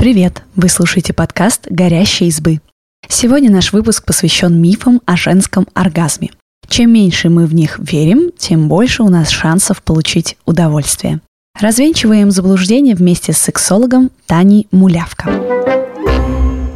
Привет! Вы слушаете подкаст «Горящие избы». Сегодня наш выпуск посвящен мифам о женском оргазме. Чем меньше мы в них верим, тем больше у нас шансов получить удовольствие. Развенчиваем заблуждение вместе с сексологом Таней Мулявко.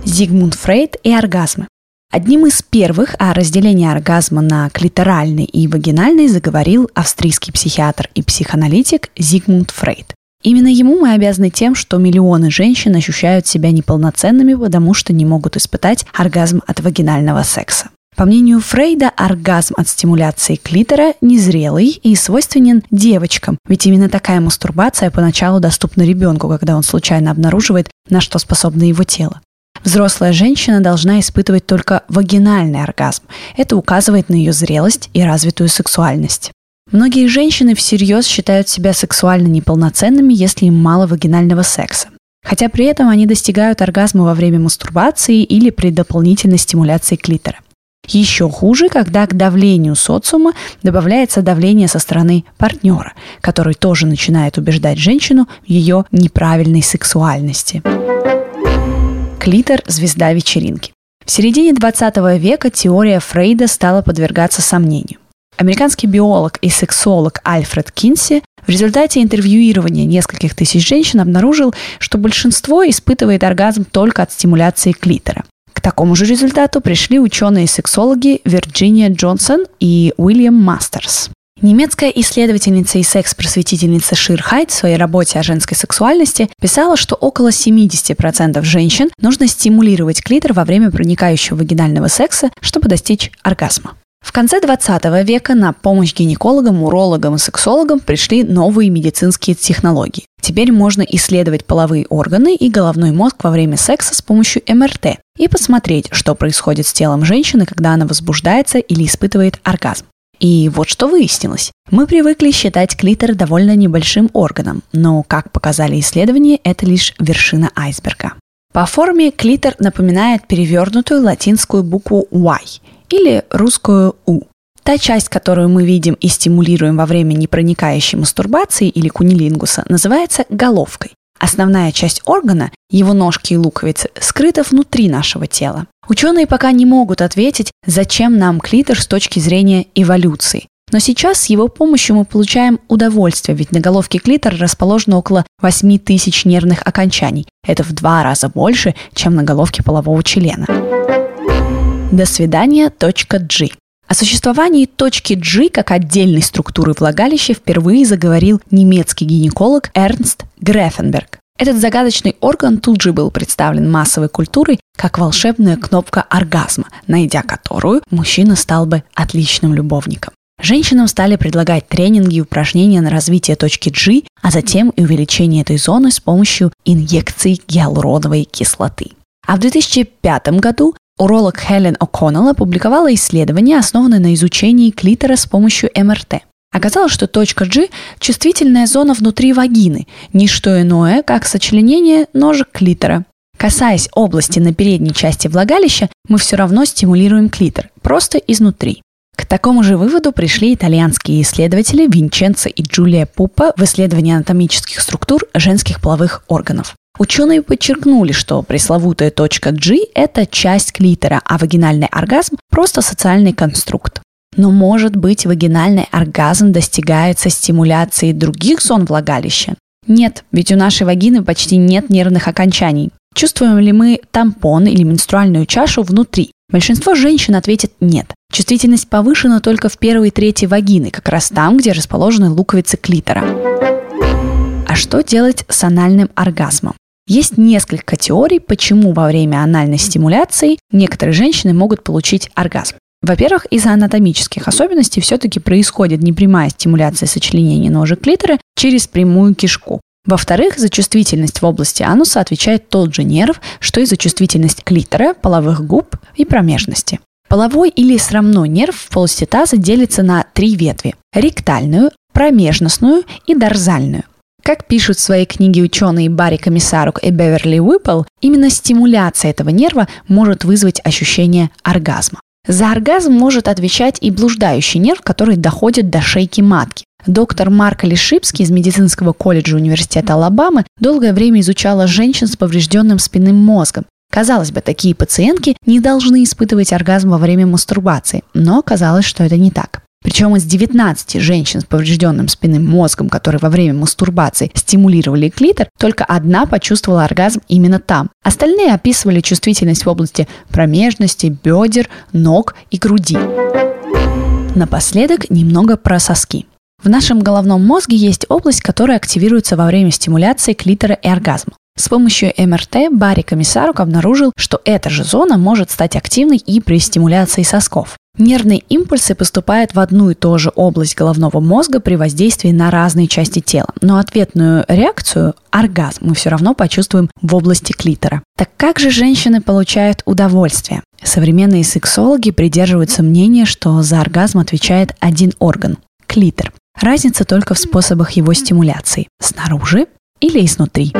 Зигмунд Фрейд и оргазмы. Одним из первых о разделении оргазма на клиторальный и вагинальный заговорил австрийский психиатр и психоаналитик Зигмунд Фрейд. Именно ему мы обязаны тем, что миллионы женщин ощущают себя неполноценными, потому что не могут испытать оргазм от вагинального секса. По мнению Фрейда, оргазм от стимуляции клитора незрелый и свойственен девочкам, ведь именно такая мастурбация поначалу доступна ребенку, когда он случайно обнаруживает, на что способно его тело. Взрослая женщина должна испытывать только вагинальный оргазм. Это указывает на ее зрелость и развитую сексуальность. Многие женщины всерьез считают себя сексуально неполноценными, если им мало вагинального секса. Хотя при этом они достигают оргазма во время мастурбации или при дополнительной стимуляции клитора. Еще хуже, когда к давлению социума добавляется давление со стороны партнера, который тоже начинает убеждать женщину в ее неправильной сексуальности. Клитор – звезда вечеринки. В середине 20 века теория Фрейда стала подвергаться сомнению. Американский биолог и сексолог Альфред Кинси в результате интервьюирования нескольких тысяч женщин обнаружил, что большинство испытывает оргазм только от стимуляции клитора такому же результату пришли ученые-сексологи Вирджиния Джонсон и Уильям Мастерс. Немецкая исследовательница и секс-просветительница Шир Хайт в своей работе о женской сексуальности писала, что около 70% женщин нужно стимулировать клитор во время проникающего вагинального секса, чтобы достичь оргазма. В конце 20 века на помощь гинекологам, урологам и сексологам пришли новые медицинские технологии. Теперь можно исследовать половые органы и головной мозг во время секса с помощью МРТ и посмотреть, что происходит с телом женщины, когда она возбуждается или испытывает оргазм. И вот что выяснилось. Мы привыкли считать клитор довольно небольшим органом, но, как показали исследования, это лишь вершина айсберга. По форме клитор напоминает перевернутую латинскую букву Y или русскую «у». Та часть, которую мы видим и стимулируем во время непроникающей мастурбации или кунилингуса, называется головкой. Основная часть органа, его ножки и луковицы, скрыта внутри нашего тела. Ученые пока не могут ответить, зачем нам клитор с точки зрения эволюции. Но сейчас с его помощью мы получаем удовольствие, ведь на головке клитора расположено около 8 тысяч нервных окончаний. Это в два раза больше, чем на головке полового члена. До свидания, G. О существовании точки G как отдельной структуры влагалища впервые заговорил немецкий гинеколог Эрнст Грефенберг. Этот загадочный орган тут же был представлен массовой культурой как волшебная кнопка оргазма, найдя которую мужчина стал бы отличным любовником. Женщинам стали предлагать тренинги и упражнения на развитие точки G, а затем и увеличение этой зоны с помощью инъекций гиалуроновой кислоты. А в 2005 году Уролог Хелен О'Коннелл опубликовала исследование, основанное на изучении клитора с помощью МРТ. Оказалось, что точка G – чувствительная зона внутри вагины, не что иное, как сочленение ножек клитора. Касаясь области на передней части влагалища, мы все равно стимулируем клитор, просто изнутри. К такому же выводу пришли итальянские исследователи Винченцо и Джулия Пупа в исследовании анатомических структур женских половых органов. Ученые подчеркнули, что пресловутая точка G – это часть клитора, а вагинальный оргазм – просто социальный конструкт. Но может быть вагинальный оргазм достигается стимуляцией других зон влагалища? Нет, ведь у нашей вагины почти нет нервных окончаний. Чувствуем ли мы тампон или менструальную чашу внутри? Большинство женщин ответит нет. Чувствительность повышена только в первой трети вагины, как раз там, где расположены луковицы клитора. А что делать с анальным оргазмом? Есть несколько теорий, почему во время анальной стимуляции некоторые женщины могут получить оргазм. Во-первых, из-за анатомических особенностей все-таки происходит непрямая стимуляция сочленения ножек клитора через прямую кишку. Во-вторых, за чувствительность в области ануса отвечает тот же нерв, что и за чувствительность клитора, половых губ и промежности. Половой или срамной нерв в полости таза делится на три ветви – ректальную, промежностную и дорзальную. Как пишут в своей книге ученые Барри Комиссарук и Беверли Уиппл, именно стимуляция этого нерва может вызвать ощущение оргазма. За оргазм может отвечать и блуждающий нерв, который доходит до шейки матки. Доктор Марк Лишипский из медицинского колледжа Университета Алабамы долгое время изучала женщин с поврежденным спинным мозгом. Казалось бы, такие пациентки не должны испытывать оргазм во время мастурбации, но оказалось, что это не так. Причем из 19 женщин с поврежденным спинным мозгом, которые во время мастурбации стимулировали клитор, только одна почувствовала оргазм именно там. Остальные описывали чувствительность в области промежности, бедер, ног и груди. Напоследок немного про соски. В нашем головном мозге есть область, которая активируется во время стимуляции клитора и оргазма. С помощью МРТ Барри Комиссарук обнаружил, что эта же зона может стать активной и при стимуляции сосков. Нервные импульсы поступают в одну и ту же область головного мозга при воздействии на разные части тела, но ответную реакцию, оргазм, мы все равно почувствуем в области клитора. Так как же женщины получают удовольствие? Современные сексологи придерживаются мнения, что за оргазм отвечает один орган – клитор. Разница только в способах его стимуляции – снаружи или изнутри.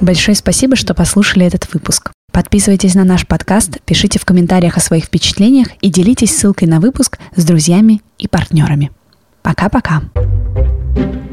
Большое спасибо, что послушали этот выпуск. Подписывайтесь на наш подкаст, пишите в комментариях о своих впечатлениях и делитесь ссылкой на выпуск с друзьями и партнерами. Пока-пока. thank you